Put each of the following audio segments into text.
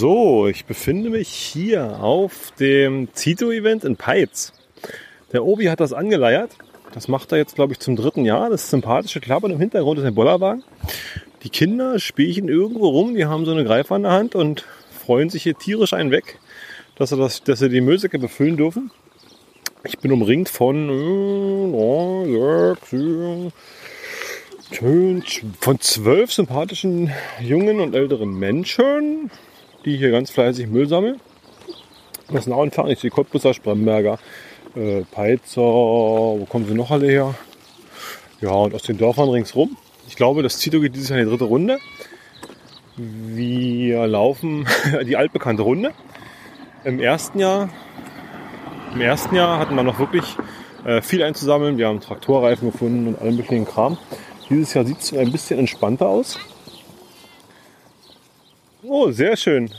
So, ich befinde mich hier auf dem Zito-Event in Peitz. Der Obi hat das angeleiert. Das macht er jetzt, glaube ich, zum dritten Jahr. Das sympathische Klappern im Hintergrund ist ein Bollerwagen. Die Kinder spielen irgendwo rum, die haben so eine Greifer in der Hand und freuen sich hier tierisch einen weg, dass sie, das, dass sie die Müllsäcke befüllen dürfen. Ich bin umringt von, äh, sechs, sieben, von zwölf sympathischen jungen und älteren Menschen, die hier ganz fleißig Müll sammeln. Das ist nah und fern. Ich sehe Cottbusser, Spremberger, äh, Peitzer, wo kommen sie noch alle her? Ja, und aus den Dörfern ringsrum. Ich glaube, das Zito geht dieses Jahr in die dritte Runde. Wir laufen die altbekannte Runde. Im ersten Jahr, im ersten Jahr hatten wir noch wirklich äh, viel einzusammeln. Wir haben Traktorreifen gefunden und allen möglichen Kram. Dieses Jahr sieht es ein bisschen entspannter aus. Oh, sehr schön.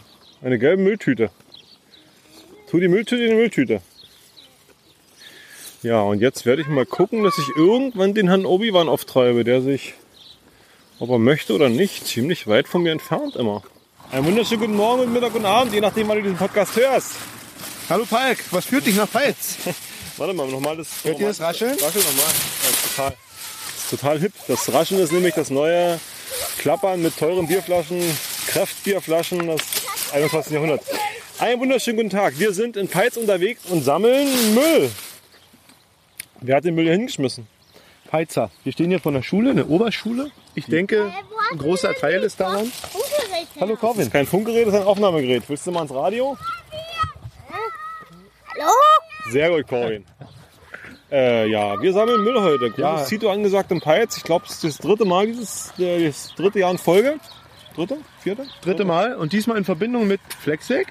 Eine gelbe Mülltüte. Tu die Mülltüte in die Mülltüte. Ja, und jetzt werde ich mal gucken, dass ich irgendwann den Herrn Obi-Wan auftreibe, der sich, ob er möchte oder nicht, ziemlich weit von mir entfernt immer. Einen wunderschönen guten Morgen und Mittag und Abend, je nachdem, wann du diesen Podcast hörst. Hallo Palk, was führt dich nach Pfalz? Warte mal, nochmal das. Hört ihr das Rascheln? Rascheln nochmal. Ja, ist total, ist total hip. Das Rascheln ist nämlich das neue Klappern mit teuren Bierflaschen, Kraftbierflaschen, das 21. Jahrhundert. Einen wunderschönen guten Tag. Wir sind in Peitz unterwegs und sammeln Müll. Wer hat den Müll hier hingeschmissen? Peizer. Wir stehen hier vor einer Schule, eine Oberschule. Ich denke, ein großer Teil ist daran. Hallo Das Corvin. ist kein Funkgerät, das ist ein Aufnahmegerät. Willst du mal ins Radio? Hallo? Sehr gut, Corin. Äh, ja, wir sammeln Müll heute. Großes Ja. Zito angesagt im Peitz. Ich glaube, es ist das dritte Mal dieses, äh, das dritte Jahr in Folge. Dritte? Vierte? Dritte Mal und diesmal in Verbindung mit Flexweg,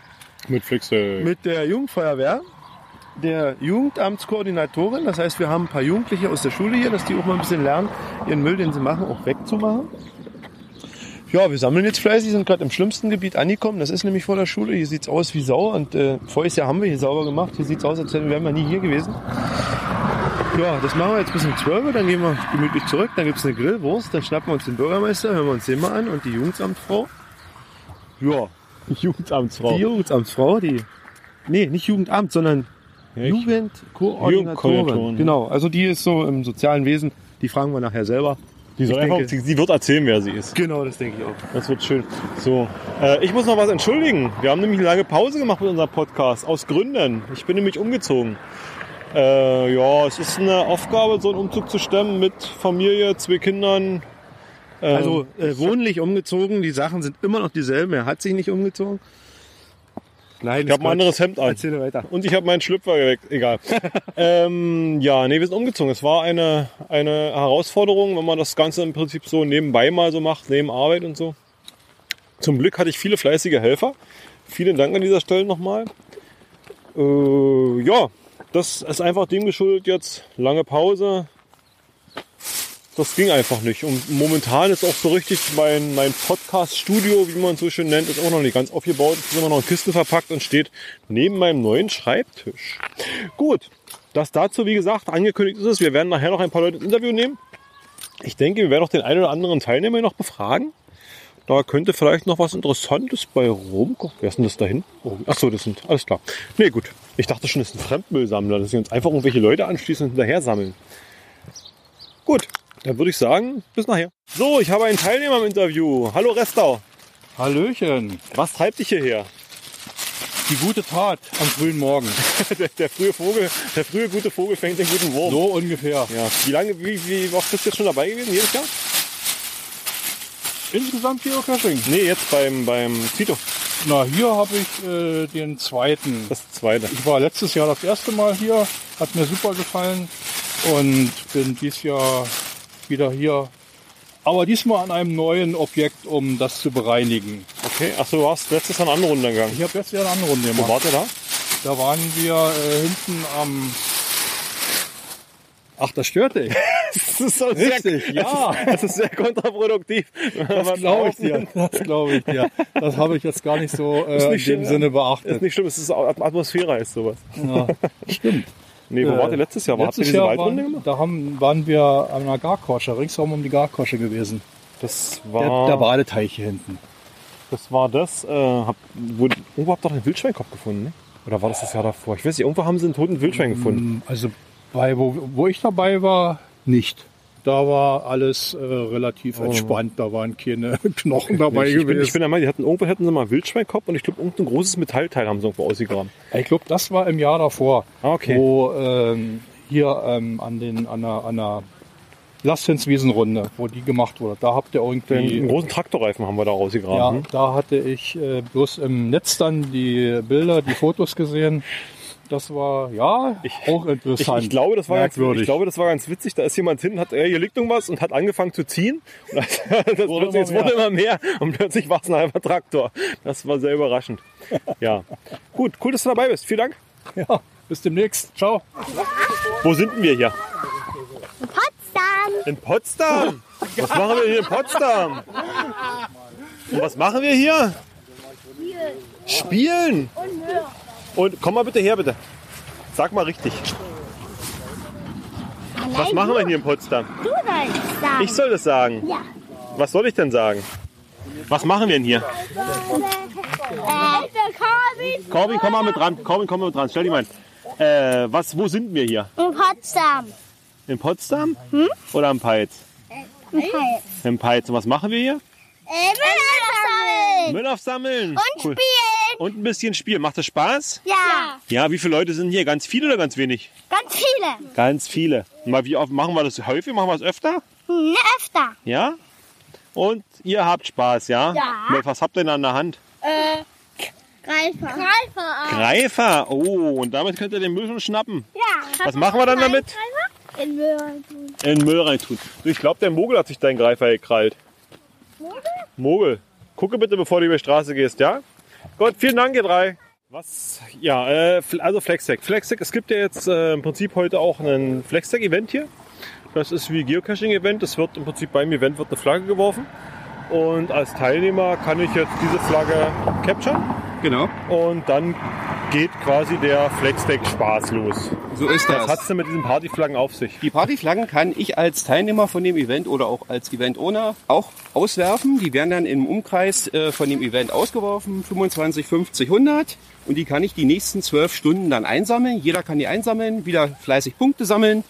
Mit Flixe. mit der Jugendfeuerwehr, der Jugendamtskoordinatorin. Das heißt, wir haben ein paar Jugendliche aus der Schule hier, dass die auch mal ein bisschen lernen, ihren Müll, den sie machen, auch wegzumachen. Ja, wir sammeln jetzt fleißig, sind gerade im schlimmsten Gebiet angekommen. Das ist nämlich vor der Schule. Hier sieht's aus wie Sau. Und äh, voriges Jahr haben wir hier sauber gemacht. Hier sieht's aus, als wären wir nie hier gewesen. Ja, das machen wir jetzt bis um 12 Uhr. Dann gehen wir gemütlich zurück. Dann gibt's eine Grillwurst. Dann schnappen wir uns den Bürgermeister, hören wir uns den mal an und die Jugendamtfrau. Ja, Jugendamtsfrau. die Jugendamtsfrau, die. Nee, nicht Jugendamt, sondern Jugendkoordinatorin. Jugendkoordinatorin. Genau, also die ist so im sozialen Wesen. Die fragen wir nachher selber. Die, soll Ich einfach, denke- sie, sie wird erzählen, wer sie ist. Genau, das denke ich auch. Das wird schön. So, äh, ich muss noch was entschuldigen. Wir haben nämlich eine lange Pause gemacht mit unserem Podcast. Aus Gründen. Ich bin nämlich umgezogen. Äh, ja, es ist eine Aufgabe, so einen Umzug zu stemmen mit Familie, zwei Kindern. Ähm, Also äh, wohnlich umgezogen, die Sachen sind immer noch dieselben. Er hat sich nicht umgezogen. Nein, ich habe ein anderes Hemd an. Erzähle weiter. Und ich habe meinen Schlüpfer geweckt. Egal. ähm, ja, nee, wir sind umgezogen. Es war eine, eine Herausforderung, wenn man das Ganze im Prinzip so nebenbei mal so macht, neben Arbeit und so. Zum Glück hatte ich viele fleißige Helfer. Vielen Dank an dieser Stelle nochmal. Äh, ja, das ist einfach dem geschuldet jetzt. Lange Pause. Das ging einfach nicht. Und momentan ist auch so richtig mein, mein Podcast-Studio, wie man es so schön nennt, ist auch noch nicht ganz aufgebaut. Es ist immer noch in Kisten verpackt und steht neben meinem neuen Schreibtisch. Gut, das dazu, wie gesagt, angekündigt ist es. Wir werden nachher noch ein paar Leute ins Interview nehmen. Ich denke, wir werden auch den einen oder anderen Teilnehmer noch befragen. Da könnte vielleicht noch was Interessantes bei rumkommen. Wer ist denn das da hinten? Oh, achso, das sind, alles klar. Nee, gut. Ich dachte schon, das sind Fremdmüllsammler, dass sie uns einfach irgendwelche Leute anschließen und hinterher sammeln. Gut, dann würde ich sagen, bis nachher. So, ich habe einen Teilnehmer im Interview. Hallo Restau. Hallöchen, Was treibt dich hierher? die gute Tat am frühen Morgen. Der, der frühe Vogel, der frühe gute Vogel fängt den guten Wurm. So ungefähr. Ja. Wie lange, wie, wie oft bist du jetzt schon dabei gewesen? Jedes Jahr? Insgesamt Geocaching. Nee, jetzt beim, beim Zito. Na, hier habe ich äh, den zweiten. Das zweite. Ich war letztes Jahr das erste Mal hier, hat mir super gefallen und bin dieses Jahr wieder hier. Aber diesmal an einem neuen Objekt, um das zu bereinigen. Okay, ach so, du warst letztes Jahr eine andere Runde gegangen. Ich habe jetzt wieder eine andere Runde Wo gemacht. wart ihr da? Da waren wir äh, hinten am. Ach, das stört dich. Das ist so sehr, Richtig, ja. Das ist sehr kontraproduktiv. Das glaube ich dir. Das glaube ich dir. Das habe ich jetzt gar nicht so äh, in nicht dem schlimm. Sinne Das ist beachtet. nicht schlimm, es ist At- Atmosphäre heißt sowas. Ja, stimmt. Nee, wo Äh, wart ihr letztes Jahr? Habt ihr Letztes diese Jahr Waldrunde waren, gemacht? da haben, waren wir an einer Garkosche, ringsherum um die Garkosche gewesen. Das Der, war. der Badeteich hier hinten. Das war das, äh, hab, wo, irgendwo habt ihr doch einen Wildschweinkopf gefunden, ne? Oder war das das Jahr davor? Ich weiß nicht, irgendwo haben sie einen toten Wildschwein gefunden. Also bei wo, wo ich dabei war, nicht. Da war alles äh, relativ entspannt. Da waren keine Knochen dabei ich, ich, bin, gewesen. ich bin der Meinung, die hatten, irgendwo hätten sie mal Wildschweinkopf und ich glaube, irgendein großes Metallteil haben sie irgendwo ausgegraben. Ich glaube, das war im Jahr davor, Ah, okay. wo ähm, hier ähm, an, den, an der, an der Lastenswiesenrunde, wo die gemacht wurde. Da habt ihr irgendwie... einen großen Traktorreifen haben wir da Ja, rausgegraben. da hatte ich äh, bloß im Netz dann die Bilder, die Fotos gesehen. Das war ja auch Ich, interessant. ich, glaube, das war ganz, ich glaube, das war ganz witzig. Da ist jemand hin, hat, hier liegt irgendwas und hat angefangen zu ziehen. Und das, das Wurde plötzlich, es immer wurde immer mehr und plötzlich war es ein halber Traktor. Das war sehr überraschend. Ja. Gut, cool, dass du dabei bist. Vielen Dank. ja, bis demnächst. Ciao. Wo sind denn wir hier? Potsdam. In Potsdam. Was machen wir hier in Potsdam? Und was machen wir hier? Spielen. Und komm mal bitte her, bitte. Sag mal richtig. Was machen wir hier in Potsdam? Du sollst sagen. Ich soll das sagen. Ja. Was soll ich denn sagen? Was machen wir denn hier? Äh, Corbin, komm mal mit dran. Corbin, komm mal mit dran. Stell dich mal hin. Äh, was, wo sind wir hier? in Potsdam. In Potsdam? Oder am Peitz? In Peitz. Im Peitz. Und was machen wir hier? Äh, Müll Müll aufsammeln. Und Cool. spielen. Und ein bisschen Spiel. Macht das Spaß? Ja. Ja, wie viele Leute sind hier? Ganz viele oder ganz wenig? Ganz viele. Ganz viele. Mal, wie oft machen wir das häufig? Machen wir es öfter? Ne, öfter. Ja? Und ihr habt Spaß, ja? Ja. Was habt ihr denn an der Hand? Äh, Greifer. Greifer. Greifer. Oh, und damit könnt ihr den Müll schon schnappen. Ja. Was machen wir dann damit? In Müll tun. In den Müll reintun. Ich glaube, der Mogel hat sich deinen Greifer gekrallt. Mogel? Gucke bitte, bevor du über die Straße gehst, ja? Gut, vielen Dank, ihr drei. Was? Ja, äh, also Flextech. Flextech, es gibt ja jetzt äh, im Prinzip heute auch ein Flextech-Event hier. Das ist wie Geocaching-Event. Es wird im Prinzip beim Event wird eine Flagge geworfen. Und als Teilnehmer kann ich jetzt diese Flagge capturen. Genau, Und dann geht quasi der Flextech-Spaß los. so ist Was das. hat's denn mit diesen Partyflaggen auf sich? Die Partyflaggen kann ich als Teilnehmer von dem Event oder auch als Event-Owner auch auswerfen. Die werden dann im Umkreis äh, von dem Event ausgeworfen, 25, 50, 100. Und die kann ich die nächsten zwölf Stunden dann einsammeln. Jeder kann die einsammeln, wieder fleißig Punkte sammeln.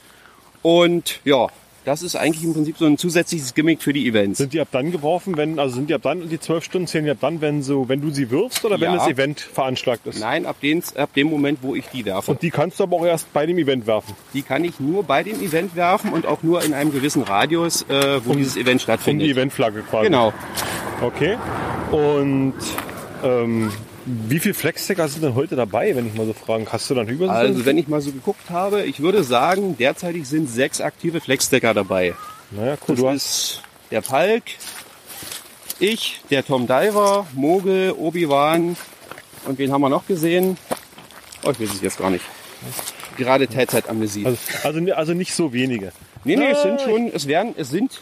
Und ja, das ist eigentlich im Prinzip so ein zusätzliches Gimmick für die Events. Sind die ab dann geworfen, wenn, also sind die ab dann, die zwölf Stunden zählen die ab dann, wenn so, wenn du sie wirfst oder wenn Ja. das Event veranschlagt ist? Nein, ab, den, ab dem Moment, wo ich die werfe. Und die kannst du aber auch erst bei dem Event werfen. Die kann ich nur bei dem Event werfen und auch nur in einem gewissen Radius, äh, wo dieses Event Um die stattfindet. Eventflagge quasi. Genau. Okay. Und ähm, wie viele Flexstacker sind denn heute dabei, wenn ich mal so fragen? Hast du dann über Also wenn ich mal so geguckt habe, ich würde sagen, derzeitig sind sechs aktive Flexdecker dabei. Naja, cool. Das Du hast, ist der Palk, ich, der Tom Diver, Mogel, Obi-Wan und wen haben wir noch gesehen? Oh, ich weiß es jetzt gar nicht. Gerade Teilzeitamnesie. also, also, also nicht so wenige. Nee, nee, es sind schon, es werden, es sind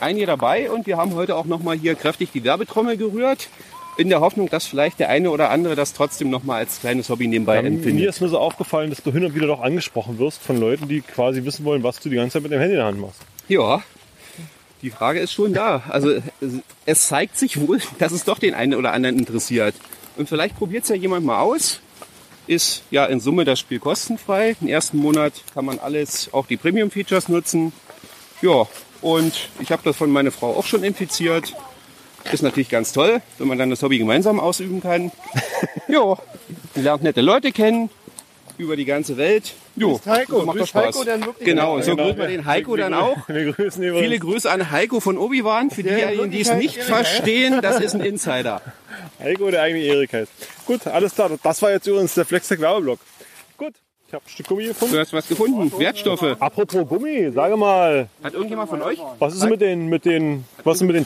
einige dabei und wir haben heute auch nochmal hier kräftig die Werbetrommel gerührt. In der Hoffnung, dass vielleicht der eine oder andere das trotzdem nochmal als kleines Hobby nebenbei Mir empfindet. ist nur so aufgefallen, dass du hin und wieder doch angesprochen wirst von Leuten, die quasi wissen wollen, was du die ganze Zeit mit dem Handy in der Hand machst. Ja, die Frage ist schon da. Also es- zeigt sich wohl, dass es doch den einen oder anderen interessiert. Und vielleicht probiert es ja jemand mal aus. Ist ja in Summe das Spiel kostenfrei. Den ersten Monat kann man alles, auch die Premium-Features nutzen. Ja, und ich habe das von meiner Frau auch schon infiziert. Ist natürlich ganz toll, wenn man dann das Hobby gemeinsam ausüben kann. ja, man lernt nette Leute kennen über die ganze Welt. Jo, Heiko. macht doch Spaß. Heiko dann wirklich? Genau, so Genau. grüßt man den Heiko dann auch. Wir grüßen übrigens. Viele Grüße an Heiko von Obi-Wan. Für diejenigen, die es nicht verstehen, das ist ein Insider. Heiko, der eigene Erik heißt. Gut, alles klar. Das war jetzt übrigens der Flextech Werbeblock. Gut, ich habe ein Stück Gummi gefunden. Du hast was gefunden. Wertstoffe. Apropos Gummi, sage mal, Hat irgendjemand von euch? was ist mit den, mit den, was ist mit den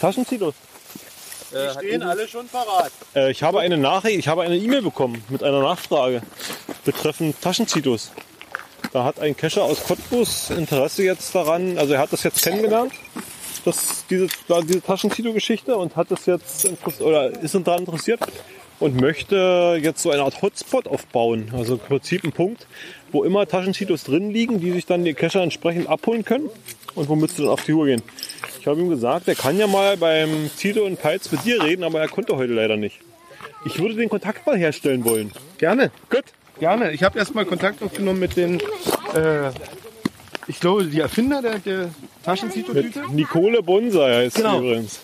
Taschenzitos? Stehen alle schon parat. Äh, ich habe eine Nachricht, ich habe eine E-Mail bekommen mit einer Nachfrage betreffend Taschenzitos. Da hat ein Cacher aus Cottbus Interesse jetzt daran, also er hat das jetzt kennengelernt, das, diese, diese Taschenzito-Geschichte und hat das jetzt oder ist daran interessiert und möchte jetzt so eine Art Hotspot aufbauen. Also im Prinzip ein Punkt, wo immer Taschenzitos drin liegen, die sich dann die Cacher entsprechend abholen können und womit sie dann auf die Tour gehen. Ich habe ihm gesagt, er kann ja mal beim Tito und Peitz mit dir reden, aber er konnte heute leider nicht. Ich würde den Kontakt mal herstellen wollen. Gerne. Gut. Gerne. Ich habe erstmal Kontakt aufgenommen mit den, äh, ich glaube, die Erfinder der, der Taschenzito-Tüte. Nicole Bonsai heißt Genau. sie übrigens.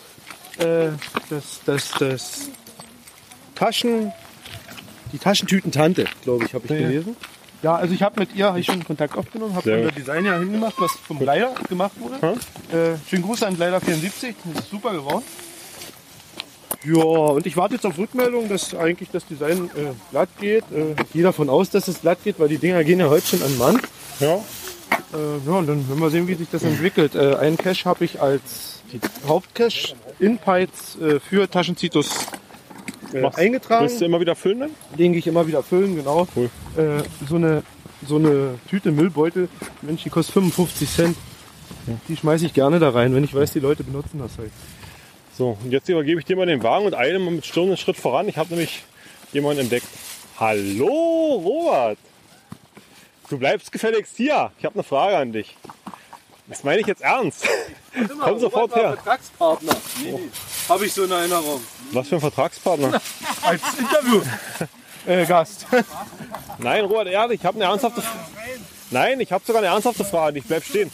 Äh, das, das, das Taschen, die Taschentütentante, glaube ich, habe ich Ja. gelesen. Ja, also ich habe mit ihr hab ich schon Kontakt aufgenommen, habe unser. Design ja hingemacht, was vom Leider gemacht wurde. Hm? Äh, schönen Gruß an Leider 74, das ist super geworden. Ja, und ich warte jetzt auf Rückmeldung, dass eigentlich das Design äh, glatt geht. Äh, ich gehe davon aus, dass es glatt geht, weil die Dinger gehen ja heute schon an Mann. Ja. Äh, ja, und dann werden wir sehen, wie sich das entwickelt. Äh, einen Cache habe ich als Hauptcache in Pyths äh, für Taschenzitos äh, Machst- eingetragen. Willst du immer wieder füllen dann? Den gehe ich immer wieder füllen, genau. Cool. Äh, so, eine, so eine Tüte Müllbeutel, Mensch, die kostet 55 Cent. Die schmeiße ich gerne da rein, wenn ich weiß, die Leute benutzen das halt. So, und jetzt übergebe ich dir mal den Wagen und eile mal mit Stirn einen Schritt voran. Ich habe nämlich jemanden entdeckt. Hallo, Robert. Du bleibst gefälligst hier. Ich habe eine Frage an dich. Das meine ich jetzt ernst. Komm sofort her. Vertragspartner. Habe ich so eine Erinnerung. Was für ein Vertragspartner? Als Interview. äh, Gast. Nein, Robert, ehrlich, ich habe eine ernsthafte Nein, ich habe sogar eine ernsthafte Frage. Ich bleib stehen.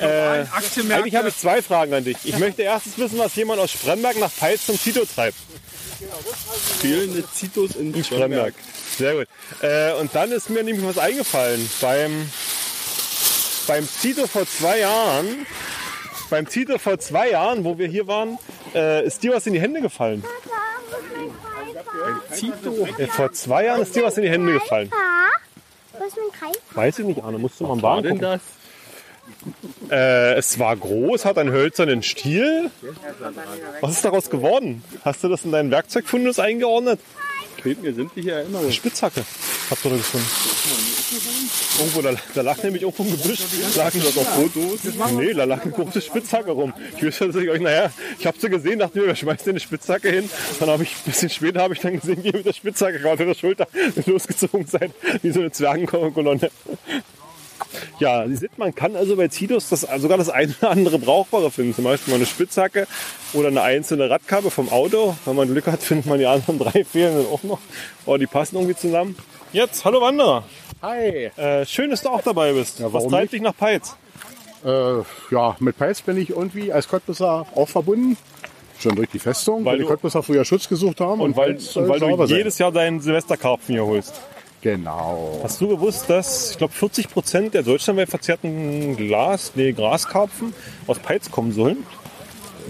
Äh, eigentlich habe ich zwei Fragen an dich. Ich möchte erstens wissen, was jemand aus Spremberg nach Peitz zum Tito treibt. Fehlende Zitos in, In Spremberg. Sehr gut. Äh, und dann ist mir nämlich was eingefallen. Beim, beim Tito vor zwei Jahren, beim Tito vor zwei Jahren, wo wir hier waren, äh, ist dir was in die Hände gefallen. Tito. Äh, vor zwei Jahren ist dir was in die Hände gefallen. Was ist? Weiß ich nicht, Arne. Musst du mal am denn gucken. das? Äh, es war groß, hat einen hölzernen Stiel. Was ist daraus geworden? Hast du das in deinen Werkzeugfundus eingeordnet? Fehlt mir sämtliche Erinnerung. Spitzhacke. Du da gefunden? Irgendwo, da, da lag nämlich irgendwo im Gebüsch. Lagen das auf Fotos? Nee, da lag eine große Spitzhacke rum. Ich wüsste, dass ich euch, naja, ich habe sie gesehen, dachte mir, wer schmeißt denn eine Spitzhacke hin? Dann habe ich, ein bisschen später habe ich dann gesehen, wie mit der Spitzhacke gerade der Schulter losgezogen seid, wie so eine Zwergenkolonne. Ja, Sie sieht, man kann also bei Titus das, sogar das eine oder andere Brauchbare finden. Zum Beispiel mal eine Spitzhacke oder eine einzelne Radkappe vom Auto. Wenn man Glück hat, findet man die anderen drei fehlen dann auch noch. Oh, die passen irgendwie zusammen. Jetzt, hallo Wanderer. Hi. Äh, schön, dass du auch dabei bist. Was warum treibt nicht? dich nach Peitz? Äh, ja, mit Peitz bin ich irgendwie als Cottbusser auch verbunden. Schon durch die Festung, Weil weil, die Cottbusser früher Schutz gesucht haben. Und weil, Peitz soll und weil du jedes Jahr deinen Silvesterkarpfen hier holst. Genau. Hast du gewusst, dass, ich glaube, 40 Prozent der deutschlandweit verzehrten Glas, nee, Graskarpfen aus Peitz kommen sollen?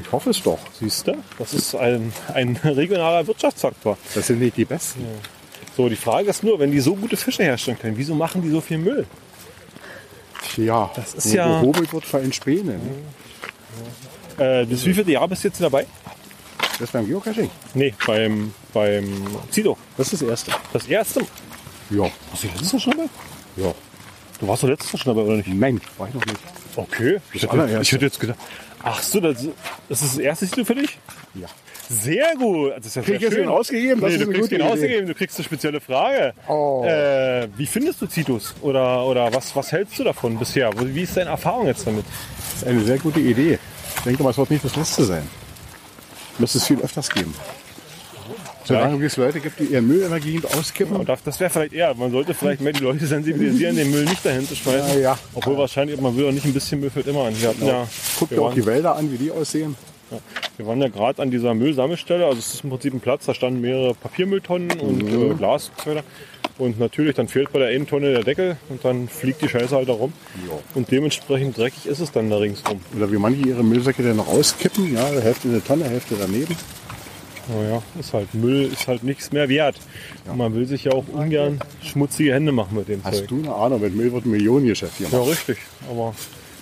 Ich hoffe es doch. Siehst du? Das ist ein, ein regionaler Wirtschaftsfaktor. Das sind nicht die Besten. So, die Frage ist nur, wenn die so gute Fische herstellen können, wieso machen die so viel Müll? Ja, Das ist ja- gehobelt wird für ein Späne. Ne? Äh, das wievielte Jahr bist du jetzt dabei? Das beim Geocaching. Nee, beim, beim Zido. Das ist das Erste. Das erste. Ja. Warst du letztes Jahr schon dabei? Ja. Du warst doch letztes Jahr schon dabei, oder nicht? Nein, war ich noch nicht. Okay. Ich hätte, allererste. ich hätte jetzt gedacht, ach so, das, das ist das erste Zido für dich? Ja. Sehr gut. Das ist ja Krieg ich sehr jetzt schön. den ausgegeben? Das nee, du kriegst Idee. ausgegeben, du kriegst eine spezielle Frage. Oh. Äh, wie findest du Titus? Oder, oder was, was hältst du davon bisher? Wie ist deine Erfahrung jetzt damit? Das ist eine sehr gute Idee. Ich denke mal, es wird nicht das Letzte sein. Müsste es viel öfters geben. Solange es Leute gibt, die ihren Müll immer gegen auskippen. Und das, wäre vielleicht eher, man sollte vielleicht mehr die Leute sensibilisieren, den Müll nicht dahin zu schmeißen. Ja, ja. Obwohl wahrscheinlich, man will auch nicht ein bisschen Müll fällt immer an. Wir, hatten ja, Guckt ihr auch die Wälder an, wie die aussehen. wir waren ja gerade an dieser Müllsammelstelle, also es ist im Prinzip ein Platz, da standen mehrere Papiermülltonnen und Mhm. äh, Glas und natürlich, dann fehlt bei der einen Tonne der Deckel und dann fliegt die Scheiße halt da rum. Und dementsprechend dreckig ist es dann da ringsrum. Oder wie manche ihre Müllsäcke dann noch auskippen. Ja, Hälfte in eine Tonne, Hälfte daneben. Naja, ist halt Müll, ist halt nichts mehr wert. Und man will sich ja auch ungern schmutzige Hände machen mit dem Hast Zeug. du eine Ahnung, mit Müll wird ein Millionengeschäft hier Ja, machen. richtig. Aber,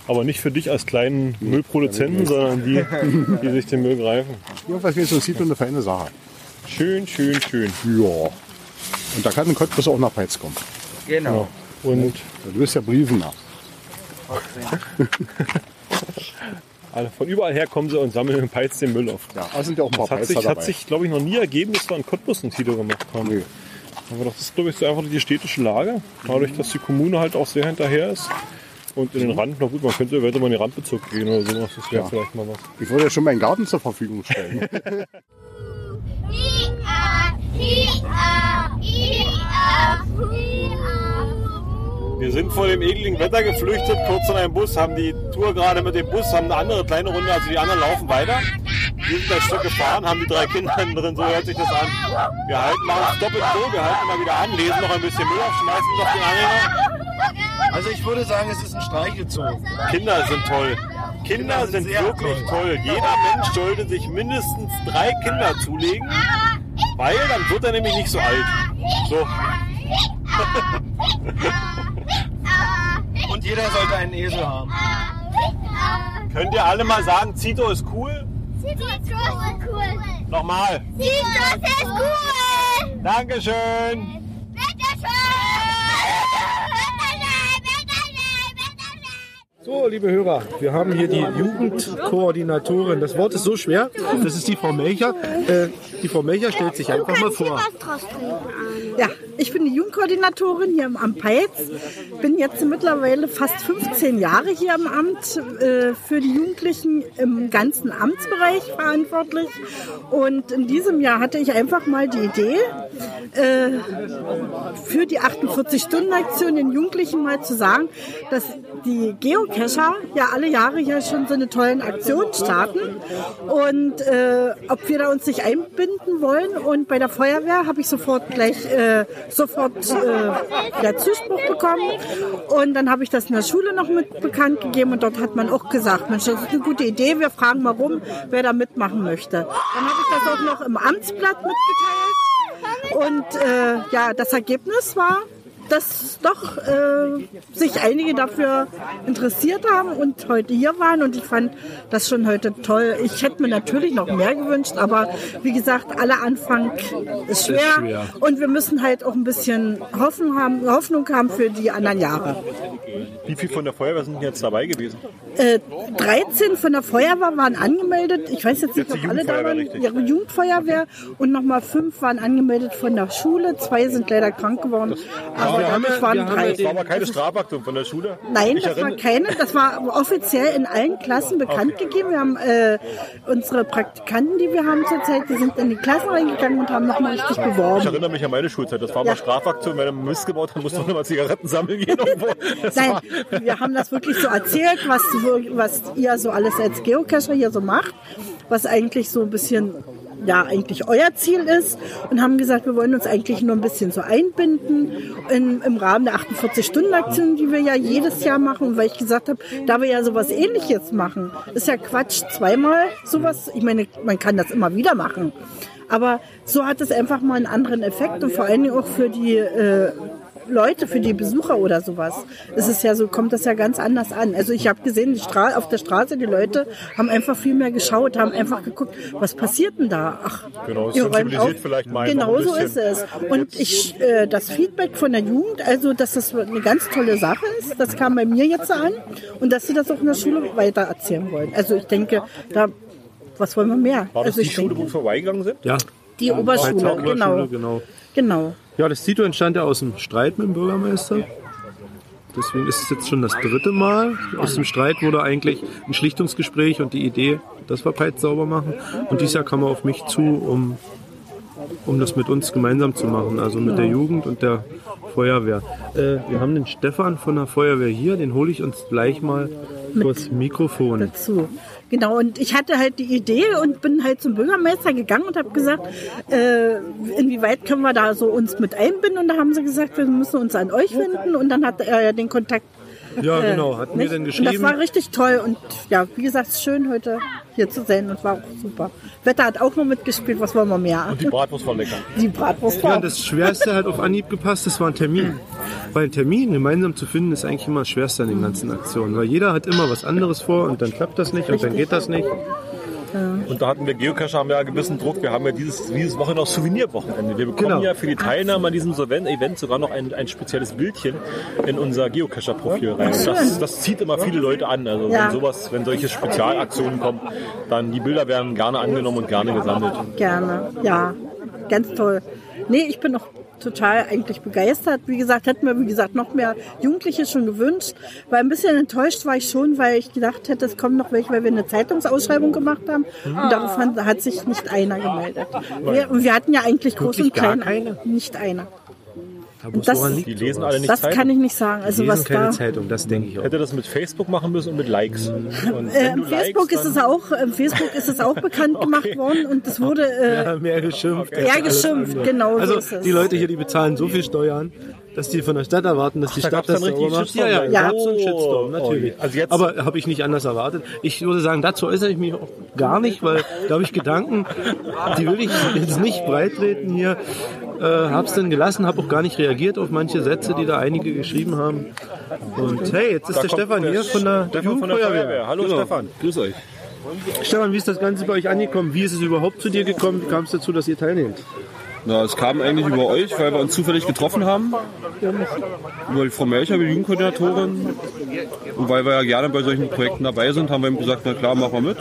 aber nicht für dich als kleinen Müllproduzenten, sondern die, die sich den Müll greifen. Jedenfalls mir so sieht und eine feine Sache. Schön, schön, schön. Ja. Und da kann ein Cottbus auch nach Peitz kommen. Genau. Und Du bist ja Briefener. alle, von überall her kommen sie und sammeln und peiz den Müll auf. Ja, da sind ja auch ein paar Das hat Peizer sich, hat dabei. sich glaube ich, noch nie ergeben, dass wir einen Cottbus einen Tito gemacht haben. Nee. Aber das ist, glaube ich, so einfach die städtische Lage. Dadurch, dass die Kommune halt auch sehr hinterher ist. Und in den Rand, na gut, man könnte eventuell mal in den Randbezirk gehen oder sowas. Das wäre Ja. vielleicht mal was. Ich würde ja schon meinen Garten zur Verfügung stellen. Ia, ia, ia. Wir sind vor dem ekligen Wetter geflüchtet, kurz in einem Bus, haben die Tour gerade mit dem Bus, haben eine andere kleine Runde, also die anderen laufen weiter. Wir sind ein Stück gefahren, haben die drei Kinder drin, so hört sich das an. Wir halten mal uns doppelt so, wir halten mal wieder an, lesen noch ein bisschen Müll auf, schmeißen auf den Anhänger. Also ich würde sagen, es ist ein Streichelzoo. Kinder sind toll. Kinder sind sehr wirklich toll. toll. Jeder Mensch sollte sich mindestens drei Kinder zulegen, weil dann wird er nämlich nicht so alt. So, Und jeder sollte einen Esel haben. könnt ihr alle mal sagen, Zito ist cool? Zito ist cool. Nochmal. Zito ist cool. Dankeschön. So, liebe Hörer, wir haben hier die Jugendkoordinatorin. Das Wort ist so schwer. Das ist die Frau Melcher. Äh, die Frau Melcher stellt sich einfach mal vor. Ja, ich bin die Jugendkoordinatorin hier im Amt Peitz. Bin jetzt mittlerweile fast 15 Jahre hier im Amt äh, für die Jugendlichen im ganzen Amtsbereich verantwortlich. Und in diesem Jahr hatte ich einfach mal die Idee, äh, für die 48-Stunden-Aktion den Jugendlichen mal zu sagen, dass die Geocacher ja alle Jahre hier schon so eine tollen Aktion starten und äh, ob wir da uns nicht einbinden wollen. Und bei der Feuerwehr habe ich sofort gleich äh, sofort äh, ja, Zuspruch bekommen und dann habe ich das in der Schule noch mit bekannt gegeben und dort hat man auch gesagt, Mensch, das ist eine gute Idee, wir fragen mal rum, wer da mitmachen möchte. Dann habe ich das auch noch im Amtsblatt mitgeteilt und äh, ja, das Ergebnis war, dass doch äh, sich einige dafür interessiert haben und heute hier waren und ich fand das schon heute toll. Ich hätte mir natürlich noch mehr gewünscht, aber wie gesagt, aller Anfang ist schwer, und wir müssen halt auch ein bisschen Hoffnung haben, Hoffnung haben für die anderen Jahre. Wie viel von der Feuerwehr sind jetzt dabei gewesen? Äh, 13 von der Feuerwehr waren angemeldet. Ich weiß jetzt nicht, Jetzt ob alle da waren. Jugendfeuerwehr, Ja, Jugendfeuerwehr. Und nochmal fünf waren angemeldet von der Schule. Zwei sind leider krank geworden. Aber wir haben waren wir drei. Das war aber keine Strafaktion von der Schule. Nein, ich das war keine. Das war offiziell in allen Klassen bekannt gegeben. Wir haben äh, unsere Praktikanten, die wir haben zurzeit, die sind in die Klassen reingegangen und haben nochmal richtig ich beworben. erinnere mich an meine Schulzeit. Das war mal Ja. Strafaktion, wenn man Mist gebaut hat, musste man immer Zigaretten sammeln gehen. Nein, wir haben das wirklich so erzählt, was, was ihr so alles als Geocacher hier so macht, was eigentlich so ein bisschen ja eigentlich euer Ziel ist und haben gesagt, wir wollen uns eigentlich nur ein bisschen so einbinden in, im Rahmen der 48-Stunden-Aktion, die wir ja jedes Jahr machen. Weil ich gesagt habe, da wir ja sowas ähnliches machen, ist ja Quatsch, zweimal sowas. Ich meine, man kann das immer wieder machen. Aber so hat es einfach mal einen anderen Effekt und vor allen Dingen auch für die äh, Leute, für die Besucher oder sowas. Es ist ja so, kommt das ja ganz anders an. Also ich habe gesehen, die Stra auf der Straße, die Leute haben einfach viel mehr geschaut, haben einfach geguckt, was passiert denn da? Ach, Genau, ihr räumt sensibilisiert auf. vielleicht mal Genau so ist es. Und ich, äh, das Feedback von der Jugend, also dass das eine ganz tolle Sache ist, das kam bei mir jetzt an und dass sie das auch in der Schule weiter erzählen wollen. Also ich denke, da, was wollen wir mehr? war das also die ich Schule, denke, wo wir vorbeigegangen sind? Ja, die Oberschule, genau, Oberschule, genau. genau. Ja, das Tito entstand ja aus dem Streit mit dem Bürgermeister. Deswegen ist es jetzt schon das dritte Mal. Aus dem Streit wurde eigentlich ein Schlichtungsgespräch und die Idee, dass wir Peitz sauber machen. Und dieses Jahr kam er auf mich zu, um, um das mit uns gemeinsam zu machen, also mit der Jugend und der Feuerwehr. Äh, wir haben den Stefan von der Feuerwehr hier, den hole ich uns gleich mal vors Mikrofon. dazu. Genau, und ich hatte halt die Idee und bin halt zum Bürgermeister gegangen und habe gesagt, äh, inwieweit können wir da so uns mit einbinden? Und da haben sie gesagt, wir müssen uns an euch wenden. Und dann hat er ja den Kontakt. Ja, äh, genau, hatten wir nicht? dann Und das geschrieben. war richtig toll. Und ja, wie gesagt, schön heute hier zu sein und war auch super. Wetter hat auch noch mitgespielt, was wollen wir mehr? Und die Bratwurst war lecker. Die Bratwurst Ja, war. und das Schwerste hat auf Anhieb gepasst, das war ein Termin. Weil ein Termin gemeinsam zu finden, ist eigentlich immer das Schwerste an den ganzen Aktionen. Weil jeder hat immer was anderes vor und dann klappt das nicht und dann geht das nicht. Und da hatten wir Geocacher, haben ja einen gewissen Druck. Wir haben ja dieses, dieses Woche noch Souvenirwochenende. Wir bekommen Genau. ja für die Teilnahme an diesem Event sogar noch ein, ein spezielles Bildchen in unser Geocacher-Profil rein. Das, das zieht immer viele Leute an. Also Ja. wenn sowas, wenn solche Spezialaktionen kommen, dann die Bilder werden gerne angenommen und gerne gesammelt. Gerne, ja, ganz toll. Nee, ich bin noch total eigentlich begeistert. Wie gesagt, hätten wir, wie gesagt, noch mehr Jugendliche schon gewünscht. Weil ein bisschen enttäuscht war ich schon, weil ich gedacht hätte, es kommen noch welche, weil wir eine Zeitungsausschreibung gemacht haben. Und darauf hat, sich nicht einer gemeldet. Wir, und wir hatten ja eigentlich groß und gar klein. keine? Nicht einer. Aber Das- woran Die lesen sowas? alle nicht Das Zeitung. kann ich nicht sagen. Also Die lesen was keine da. Zeitung, das denke ich auch. Hätte das mit Facebook machen müssen und mit Likes. Und Äh, Im Facebook likest, ist es auch, im Facebook ist es auch bekannt gemacht worden und es wurde äh, Ja, mehr geschimpft. eher alles geschimpft, genau Also so ist es. die Leute hier, die bezahlen so viel Steuern, dass die von der Stadt erwarten, dass die da Stadt das richtig sauber macht. Ja, ja, ja. gab's so einen Oh, Shitstorm, oh, natürlich. also jetzt- Aber habe ich nicht anders erwartet. Ich würde sagen, dazu äußere ich mich auch gar nicht, weil da habe ich Gedanken, die will ich jetzt nicht breitreten hier. Äh, hab's dann gelassen, habe auch gar nicht reagiert auf manche Sätze, die da einige geschrieben haben. Und hey, jetzt ist Da der Stefan hier von der Stefan von der Jugendfeuerwehr. Feuerwehr. Hallo Genau. Stefan. Grüß euch. Stefan, wie ist das Ganze bei euch angekommen? Wie ist es überhaupt zu dir gekommen? Wie kam es dazu, dass ihr teilnehmt? Na, es kam eigentlich über euch, weil wir uns zufällig getroffen haben. Über die Frau Melcher, die Jugendkoordinatorin. Und weil wir ja gerne bei solchen Projekten dabei sind, haben wir ihm gesagt, na klar, machen wir mit.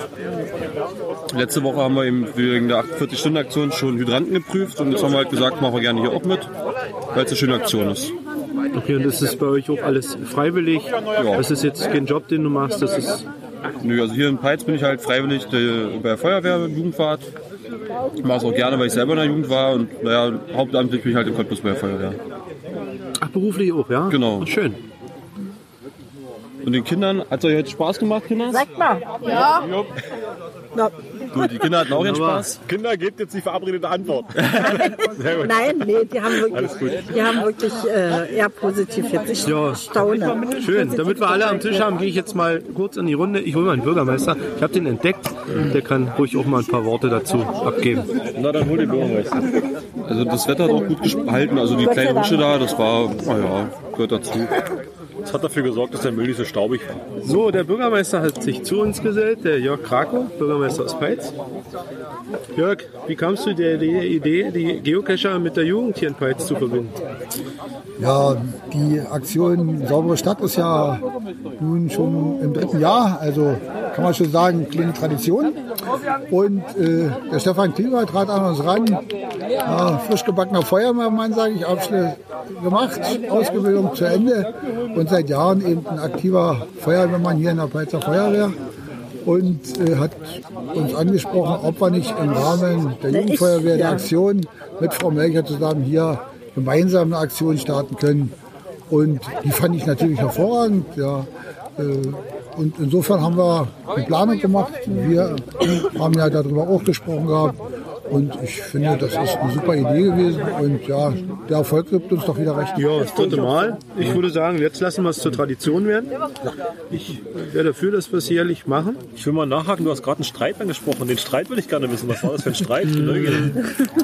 Letzte Woche haben wir eben wegen der 48-Stunden-Aktion schon Hydranten geprüft und jetzt haben wir halt gesagt, machen wir gerne hier auch mit, weil es eine schöne Aktion ist. Okay, und das ist bei euch auch alles freiwillig? Das ist jetzt kein Job, den du machst, das ist... Nö, also hier in Peitz bin ich halt freiwillig der- bei der Feuerwehr, Jugendfahrt. Ich mache es auch gerne, weil ich selber in der Jugend war und naja, hauptamtlich bin ich halt in Cottbus bei der Feuerwehr. Ach, beruflich auch, ja? Genau. Ach, schön. Und den Kindern, hat es euch heute Spaß gemacht, Kinder? Sag mal. Ja. ja. Gut, die Kinder hatten auch ihren Spaß. Kinder, gebt jetzt die verabredete Antwort. Nein, nee, die haben wirklich, die haben wirklich äh, eher positiv jetzt. Ich Ja. staune. Schön. Damit wir alle am Tisch haben, gehe ich jetzt mal kurz in die Runde. Ich hole mal einen Bürgermeister. Ich habe den entdeckt. Der kann ruhig auch mal ein paar Worte dazu abgeben. Na, dann hol den Bürgermeister. Also das Wetter hat auch gut gehalten. Also die kleine Husche da, das war, naja, gehört dazu. Das hat dafür gesorgt, dass der Müll nicht so staubig war. So, der Bürgermeister hat sich zu uns gesellt, der Jörg Krakow, Bürgermeister aus Peitz. Jörg, wie kamst du der Idee, die Geocacher mit der Jugend hier in Peitz zu verbinden? Ja, die Aktion Saubere Stadt ist ja nun schon im dritten Jahr, also kann man schon sagen, klingt Tradition. Und äh, der Stefan Klieber trat an uns ran, ja, frisch gebackener Feuerwehrmann, sage ich, Abschluss gemacht, Ausbildung zu Ende und seit Jahren eben ein aktiver Feuerwehrmann hier in der Peizer Feuerwehr und äh, hat uns angesprochen, ob wir nicht im Rahmen der Jugendfeuerwehr der. Aktion mit Frau Melcher zusammen hier gemeinsam eine Aktion starten können. Und die fand ich natürlich hervorragend. Ja. Äh, Und insofern haben wir eine Planung gemacht. Wir haben ja darüber auch gesprochen gehabt. Und ich finde, das ist eine super Idee gewesen. Und ja, der Erfolg gibt uns doch wieder recht. Ja, das dritte Mal. Ich würde sagen, jetzt lassen wir es zur Tradition werden. Ich wäre dafür, dass wir es jährlich machen. Ich will mal nachhaken, du hast gerade einen Streit angesprochen. Den Streit will ich gerne wissen. Was war das für ein Streit?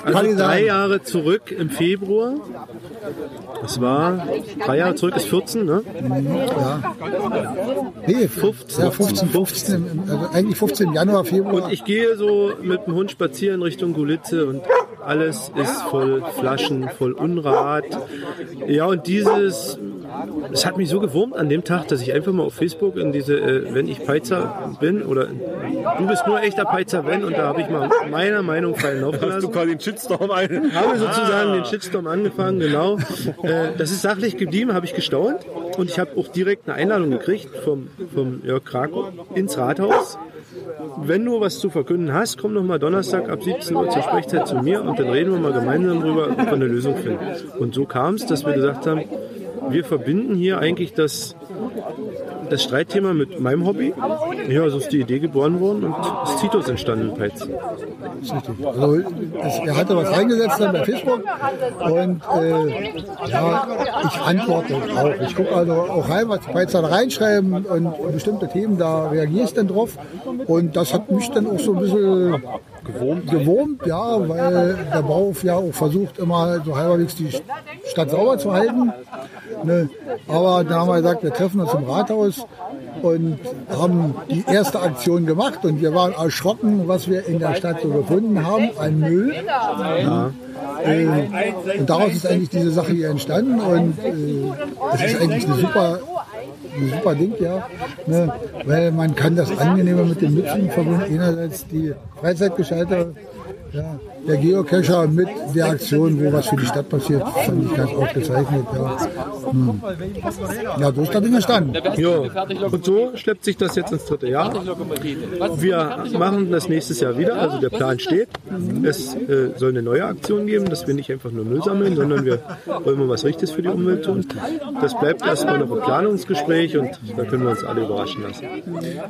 Also drei. Jahre zurück im Februar. Das war drei Jahre zurück ist 14, ne? Nee, 15. Ja, 15, 15, im- also eigentlich 15 Januar, Februar. Und ich gehe so mit dem Hund spazieren Richtung Gulitze und alles ist voll Flaschen, voll Unrat. Ja, und dieses, es hat mich so gewurmt an dem Tag, dass ich einfach mal auf Facebook in diese, äh, wenn ich Peizer bin, oder du bist nur echter Peizer, wenn, und da habe ich mal meiner Meinung freien Lauf Hast du quasi einen Shitstorm ein? habe sozusagen den Shitstorm angefangen, genau. Äh, das ist sachlich geblieben, habe ich gestaunt. Und ich habe auch direkt eine Einladung gekriegt vom, vom Jörg Krakow ins Rathaus. Wenn du was zu verkünden hast, komm noch mal Donnerstag ab 17 Uhr zur Sprechzeit zu mir und dann reden wir mal gemeinsam drüber, ob wir eine Lösung finden. Und so kam es, dass wir gesagt haben, wir verbinden hier eigentlich das, das Streitthema mit meinem Hobby. Ja, so ist die Idee geboren worden und das Titus entstanden in Peitz. Also es, er hatte was reingesetzt dann bei Facebook und äh, ja, ich antworte auch. Ich gucke also auch rein, was die da reinschreiben und bestimmte Themen, da reagiere ich dann drauf. Und das hat mich dann auch so ein bisschen gewurmt, gewurmt ja, weil der Bauhof ja auch versucht immer so halbwegs die Stadt sauber zu halten. Ne? Aber da haben wir gesagt, wir treffen uns im Rathaus und haben die erste Aktion gemacht und wir waren erschrocken, was wir in der Stadt so gefunden haben an Müll. Äh, und daraus ist eigentlich diese Sache hier entstanden und äh, es ist eigentlich eine super, ein super Ding, ja. Ne? Weil man kann das angenehmer mit den Nutzen verbinden. Einerseits die Freizeitgestalter, ja, der Geocacher mit der Aktion, wo was für die Stadt passiert, fand ich ganz ausgezeichnet. Ja, hm. ja so ist das Ding entstanden. Ja, und so schleppt sich das jetzt ins dritte Jahr. Wir machen das nächstes Jahr wieder, also der Plan steht. Es äh, soll eine neue Aktion geben, dass wir nicht einfach nur Müll sammeln, sondern wir wollen mal was Richtiges für die Umwelt tun. Das bleibt erstmal noch ein Planungsgespräch und da können wir uns alle überraschen lassen.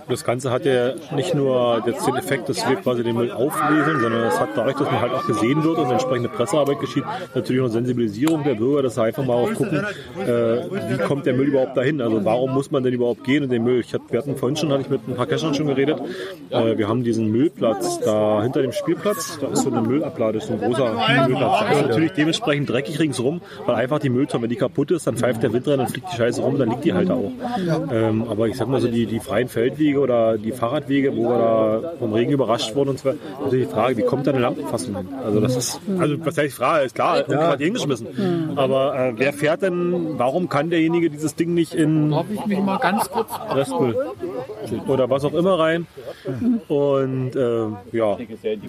Das Ganze hat ja nicht nur jetzt den Effekt, dass wir quasi den Müll auflesen, sondern es hat dadurch, dass man halt auch gesehen wird und entsprechende Pressearbeit geschieht, natürlich auch Sensibilisierung der Bürger, dass sie einfach mal auch gucken, äh, wie kommt der Müll überhaupt dahin? Also warum muss man denn überhaupt gehen in den Müll? Ich hab, wir hatten vorhin schon, hatte ich mit ein paar Cachern schon geredet, äh, wir haben diesen Müllplatz da hinter dem Spielplatz, da ist so eine Müllablade, so ein großer Müllplatz. Da ist natürlich dementsprechend dreckig ringsrum, weil einfach die Mülltonne, wenn die kaputt ist, dann pfeift der Wind rein, dann fliegt die Scheiße rum, dann liegt die halt da auch. Ähm, aber ich sag mal so, die, die freien Feldwege oder die Fahrradwege, wo wir da vom Regen überrascht wurden und so weiter, natürlich die Frage, wie kommt da eine Lampenfassung hin? Also das ist, also was heißt die Frage, ist klar, irgendjemand hat die hingeschmissen. Aber äh, wer fährt denn, warum kann derjenige dieses Ding nicht in Darf ich mich mal ganz kurz Restmüll oder was auch immer rein? Und äh, ja,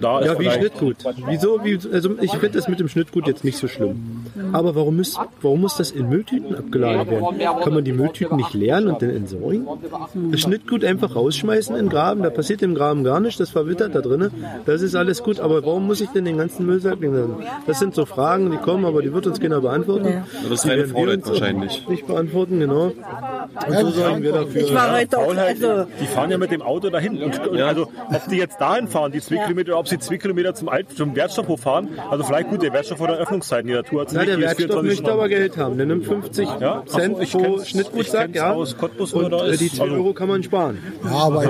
da ist Ja, wie vielleicht- Schnittgut. Wieso? Wie, also ich finde das mit dem Schnittgut jetzt nicht so schlimm. Aber warum muss, warum muss das in Mülltüten abgeladen werden? Kann man die Mülltüten nicht leeren und dann entsorgen? Das Schnittgut einfach rausschmeißen in den Graben, da passiert im Graben gar nichts, das verwittert da drinnen. Das ist alles gut, aber warum muss ich denn den ganzen lassen? Das sind so Fragen, die kommen, aber die wird uns keiner beantworten. Das ist uns auch wahrscheinlich. Nicht beantworten, genau. Und so sorgen wir dafür. Ich war heute auch, Faulheit, also die fahren ja mit dem Auto dahin. Und, und also, ob die jetzt dahin fahren, die zwei Kilometer, ob sie zwei Kilometer zum, Alt, zum Wertstoffhof fahren, also vielleicht gut, der Wertstoff oder Öffnungszeiten, die Natur hat Na, der Wertstoff 24 möchte aber Geld haben. Der nimmt 50 Ja? So, Cent ich pro Schnittgutsack, ja. aus Cottbus, wo Und da äh, ist. die 2 Also- Euro kann man sparen. Ja, aber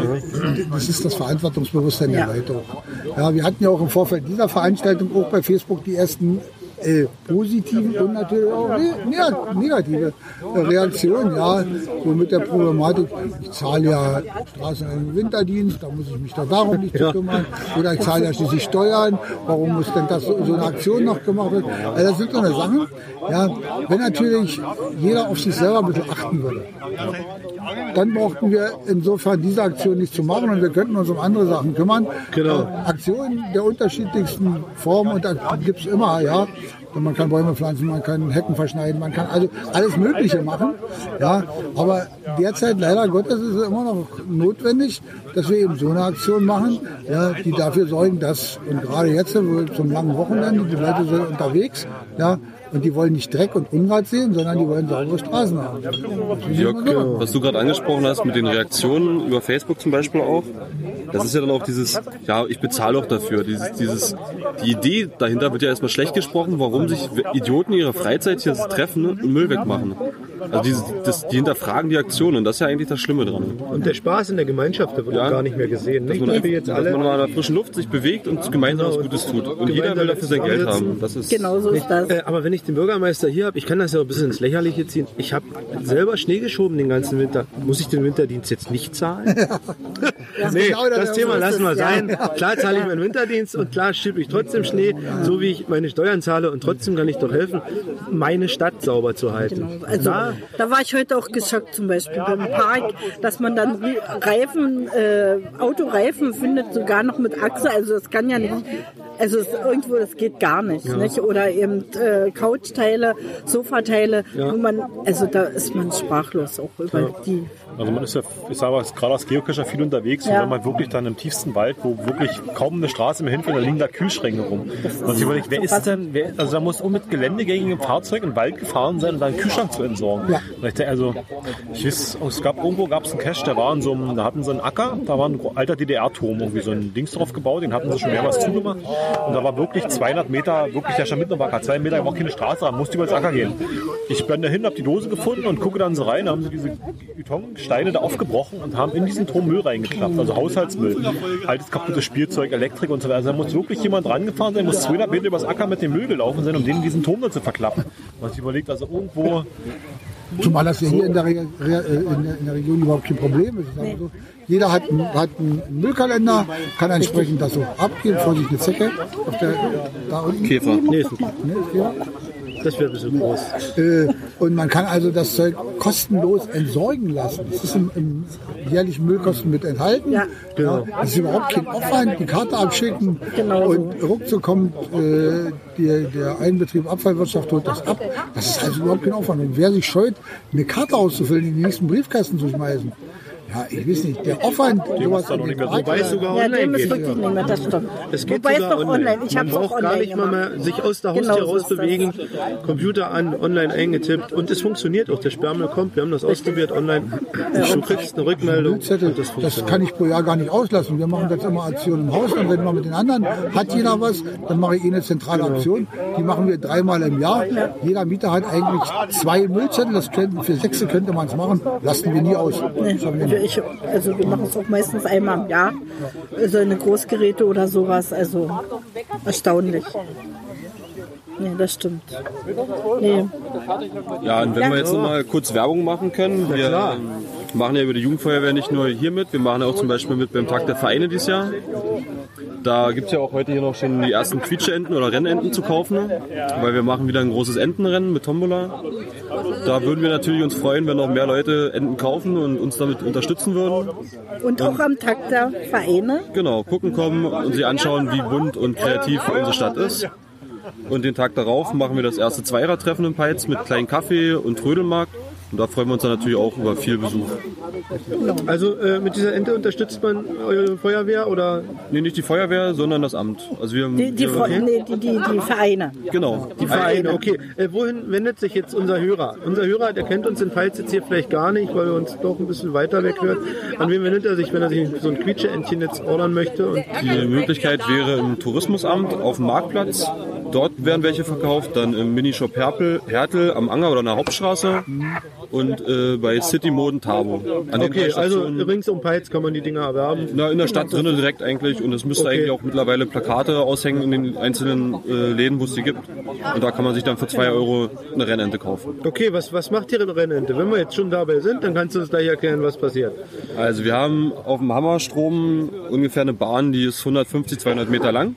das ist das Verantwortungsbewusstsein der Leute auch. Ja, wir hatten ja auch im Vorfeld dieser Veranstaltung auch bei Facebook die ersten äh, positiven und natürlich auch ne ne- negative Reaktionen. Ja, so mit der Problematik, ich zahle ja Straßen einen Winterdienst, da muss ich mich doch darum nicht zu kümmern. Oder ich zahle ja schließlich Steuern, warum muss denn das so, so eine Aktion noch gemacht werden? Also das sind so eine Sachen. Ja, wenn natürlich jeder auf sich selber ein bisschen achten würde dann brauchten wir insofern diese Aktion nicht zu machen und wir könnten uns um andere Sachen kümmern. Genau. Äh, Aktionen der unterschiedlichsten Formen und da gibt es immer, ja. Man kann Bäume pflanzen, man kann Hecken verschneiden, man kann also alles Mögliche machen. Ja, aber derzeit leider Gottes ist es immer noch notwendig, dass wir eben so eine Aktion machen, ja, die dafür sorgen, dass, und gerade jetzt zum langen Wochenende, die Leute sind unterwegs, ja, und die wollen nicht Dreck und Unrat sehen, sondern die wollen saubere Straßen haben. Jörg, was du gerade angesprochen hast mit den Reaktionen über Facebook zum Beispiel auch, das ist ja dann auch dieses, ja, ich bezahle auch dafür. Dieses, dieses, die Idee dahinter wird ja erstmal schlecht gesprochen, warum sich Idioten ihre Freizeit hier treffen und Müll wegmachen. Also dieses, das, die hinterfragen die Aktion und das ist ja eigentlich das Schlimme dran. Und der Spaß in der Gemeinschaft, der wird Ja. gar nicht mehr gesehen. Dass Nicht, man, dass jetzt dass alle man mal in der frischen Luft sich bewegt und gemeinsam was Gutes tut. Und jeder will dafür sein Geld haben. Das ist, genau so ist das. Äh, aber wenn ich den Bürgermeister hier habe, ich kann das ja ein bisschen ins Lächerliche ziehen. Ich habe selber Schnee geschoben den ganzen Winter. Muss ich den Winterdienst jetzt nicht zahlen? nee, genau das- das Thema lassen wir sein. ja. Klar zahle ich meinen Winterdienst und klar schiebe ich trotzdem Schnee, so wie ich meine Steuern zahle und trotzdem kann ich doch helfen, meine Stadt sauber zu halten. Also Da- da war ich heute auch geschockt, zum Beispiel beim Park, dass man dann Reifen, äh, Autoreifen findet, sogar noch mit Achse. Also das kann ja nicht, also es, irgendwo das geht gar nicht, nicht? Oder eben äh, Couchteile, Sofateile, wo man, also da ist man sprachlos auch über die. Also man ist ja, ich sage mal, gerade als Geocacher viel unterwegs Ja. und wenn man wirklich dann im tiefsten Wald, wo wirklich kaum eine Straße mehr hinfällt, da liegen da Kühlschränke rum. Und ich überlege, wer ist denn, wer, also da muss auch mit geländegängigem Fahrzeug im Wald gefahren sein, um da einen Kühlschrank zu entsorgen. Und ich denke, also, ich weiß, es gab irgendwo gab es einen Cache, der war in so einem, da hatten sie einen Acker, da war ein alter DDR-Turm, irgendwie so ein Dings drauf gebaut, den hatten sie schon mehrmals zugemacht. Und da war wirklich 200 Meter, wirklich der stand mitten im Acker, zwei Meter, war keine Straße, da musste über das Acker gehen. Ich bin dahin, habe die Dose gefunden und gucke dann so rein, da haben sie diese Betonsteine da aufgebrochen und haben in diesen Turm Müll reingeklappt, also Haushaltsmüll, altes kaputtes Spielzeug, Elektrik und so weiter. Also da muss wirklich jemand rangefahren sein, muss 200 Meter übers Acker mit dem Müll gelaufen sein, um den in diesen Turm da zu verklappen. Was ich überlegt, also irgendwo Zumal das ja hier in der, Re Re äh, in der, in der Region überhaupt kein Problem ist. Sagen wir so. Jeder hat einen, hat einen Müllkalender, kann entsprechend das so abgeben. Vorsicht, eine Zecke. Auf der, da unten. Käfer. Nee, ist ein Ne, ist Käfer. Das wäre ein bisschen groß. Äh, und man kann also das Zeug kostenlos entsorgen lassen. Das ist im, im jährlichen Müllkosten mit enthalten. Ja. Ja, das ist überhaupt kein Aufwand. Die Karte abschicken Genau und ruckzuck kommt äh, der, der Einbetrieb Abfallwirtschaft holt das ab. Das ist also überhaupt kein Aufwand. Und wer sich scheut, eine Karte auszufüllen, in den nächsten Briefkasten zu schmeißen, ja, ich weiß nicht, der Aufwand, sowas dann noch nicht mehr so Wobei es sogar Ja, online dem ist geht. wirklich nicht mehr, das stimmt. Es geht Wobei sogar doch online. online. Ich Man habe es auch braucht gar online nicht mal mehr sich aus der Genau Haustür so ist das. rausbewegen, Computer an, online eingetippt und es funktioniert auch. Der Sperrmüll kommt, wir haben das ausprobiert online. Du kriegst eine Rückmeldung. Das das kann ich pro Jahr gar nicht auslassen. Wir machen jetzt immer Aktionen im Haus und wenn wir mit den anderen, hat jeder was, dann mache ich eh eine zentrale Aktion. Die machen wir dreimal im Jahr. Jeder Mieter hat eigentlich zwei Müllzettel. Das könnte, für sechs könnte man es machen. Lassen wir nie aus. Das haben wir nie. Ich, also wir machen es auch meistens einmal im Jahr. Also eine Großgeräte oder sowas. Also erstaunlich. Nee, das stimmt. Nee. Ja, und wenn Ja. wir jetzt noch mal kurz Werbung machen können, wir ähm, machen ja über die Jugendfeuerwehr nicht nur hier mit, wir machen auch zum Beispiel mit beim Tag der Vereine dieses Jahr. Da gibt es ja auch heute hier noch schon die ersten Quietscheenten oder Rennenten zu kaufen, weil wir machen wieder ein großes Entenrennen mit Tombola. Da würden wir natürlich uns freuen, wenn noch mehr Leute Enten kaufen und uns damit unterstützen würden. Und auch am Tag der Vereine. Genau, gucken kommen und sich anschauen, wie bunt und kreativ unsere Stadt ist. Und den Tag darauf machen wir das erste Zweiertreffen in Peitz mit kleinen Kaffee und Trödelmarkt. Und da freuen wir uns dann natürlich auch über viel Besuch. Also äh, mit dieser Ente unterstützt man eure Feuerwehr oder Nee, nicht die Feuerwehr, sondern das Amt. Also wir, Die, die, wir, nee, die, die, die Vereine. genau. die Vereine? Okay. Äh, wohin wendet sich jetzt unser Hörer? Unser Hörer, der kennt uns in Pfalz jetzt hier vielleicht gar nicht, weil er uns doch ein bisschen weiter weg hört. An wen wendet er sich, wenn er sich so ein Quietscheentchen jetzt ordern möchte? Und Die Möglichkeit wäre im Tourismusamt auf dem Marktplatz. Dort werden welche verkauft. Dann im Minishop Herpel, Hertel am Anger oder an der Hauptstraße. Und äh, bei City Moden Tabo. An okay, also rings um Peitz kann man die Dinger erwerben. Na, in der Stadt drinnen direkt eigentlich und es müsste Okay. eigentlich auch mittlerweile Plakate aushängen in den einzelnen äh, Läden, wo es die gibt. Und da kann man sich dann für zwei Euro eine Rennente kaufen. Okay, was, was macht Ihre Rennente? Wenn wir jetzt schon dabei sind, dann kannst du uns gleich erklären, was passiert. Also wir haben auf dem Hammerstrom ungefähr eine Bahn, die ist 150, 200 Meter lang.